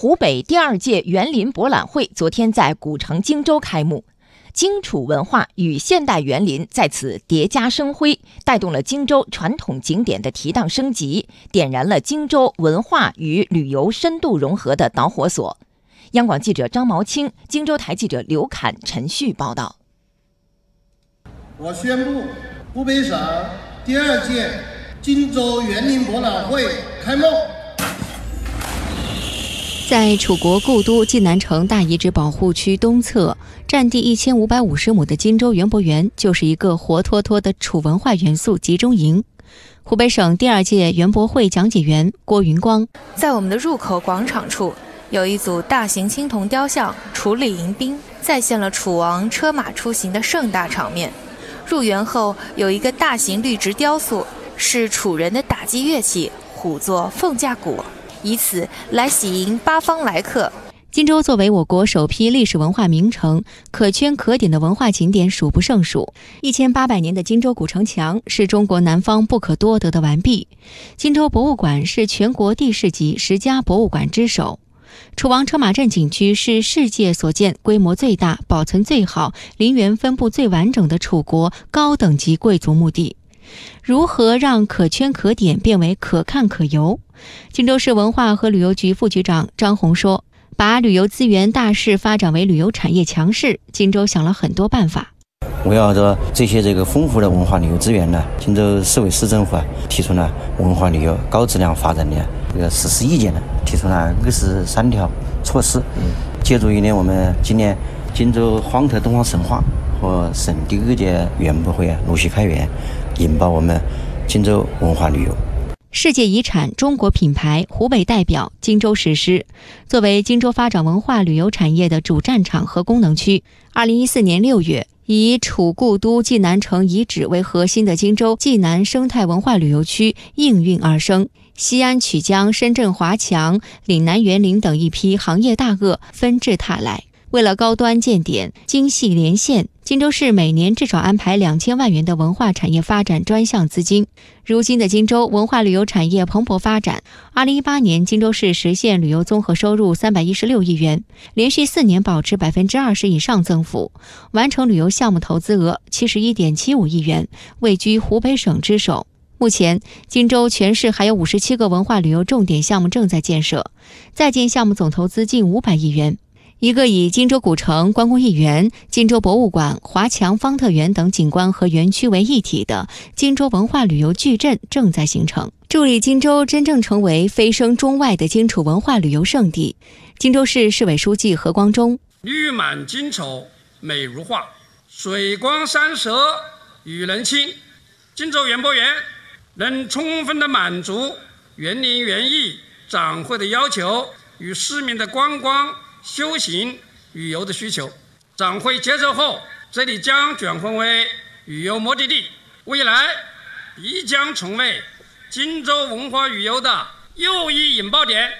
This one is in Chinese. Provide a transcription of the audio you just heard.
湖北第二届园林博览会昨天在古城荆州开幕，荆楚文化与现代园林在此叠加生辉，带动了荆州传统景点的提档升级，点燃了荆州文化与旅游深度融合的导火索。央广记者张毛清、荆州台记者刘侃、陈旭报道。我宣布，湖北省第二届荆州园林博览会开幕。在楚国故都济南城大遗址保护区东侧，占地一千五百五十亩的荆州园博园，就是一个活脱脱的楚文化元素集中营。湖北省第二届园博会讲解员郭云光在我们的入口广场处，有一组大型青铜雕像“楚礼迎宾”，再现了楚王车马出行的盛大场面。入园后，有一个大型绿植雕塑，是楚人的打击乐器——虎作凤架鼓。以此来喜迎八方来客。荆州作为我国首批历史文化名城，可圈可点的文化景点数不胜数。一千八百年的荆州古城墙是中国南方不可多得的完璧。荆州博物馆是全国地市级十佳博物馆之首。楚王车马镇景区是世界所见规模最大、保存最好、陵园分布最完整的楚国高等级贵族墓地。如何让可圈可点变为可看可游？荆州市文化和旅游局副局长张红说：“把旅游资源大势发展为旅游产业强势，荆州想了很多办法。围绕着这些这个丰富的文化旅游资源呢，荆州市委市政府啊提出了文化旅游高质量发展的这个实施意见呢，提出了二十三条措施。借助于呢我们今年荆州荒特东方神话和省第二届园博会啊陆续开园，引爆我们荆州文化旅游。”世界遗产、中国品牌、湖北代表、荆州实施，作为荆州发展文化旅游产业的主战场和功能区。二零一四年六月，以楚故都济南城遗址为核心的荆州济南生态文化旅游区应运而生。西安曲江、深圳华强、岭南园林等一批行业大鳄纷至沓来。为了高端建点、精细连线。荆州市每年至少安排两千万元的文化产业发展专项资金。如今的荆州文化旅游产业蓬勃发展。二零一八年，荆州市实现旅游综合收入三百一十六亿元，连续四年保持百分之二十以上增幅，完成旅游项目投资额七十一点七五亿元，位居湖北省之首。目前，荆州全市还有五十七个文化旅游重点项目正在建设，在建项目总投资近五百亿元。一个以荆州古城、关公驿园、荆州博物馆、华强方特园等景观和园区为一体的荆州文化旅游矩阵正在形成，助力荆州真正成为飞升中外的荆楚文化旅游胜地。荆州市市委书记何光忠：绿满荆楚，美如画，水光山色与人亲。荆州园博园能充分的满足园林园艺展会的要求与市民的观光。休闲旅游的需求，展会结束后，这里将转换为旅游目的地，未来必将成为荆州文化旅游的又一引爆点。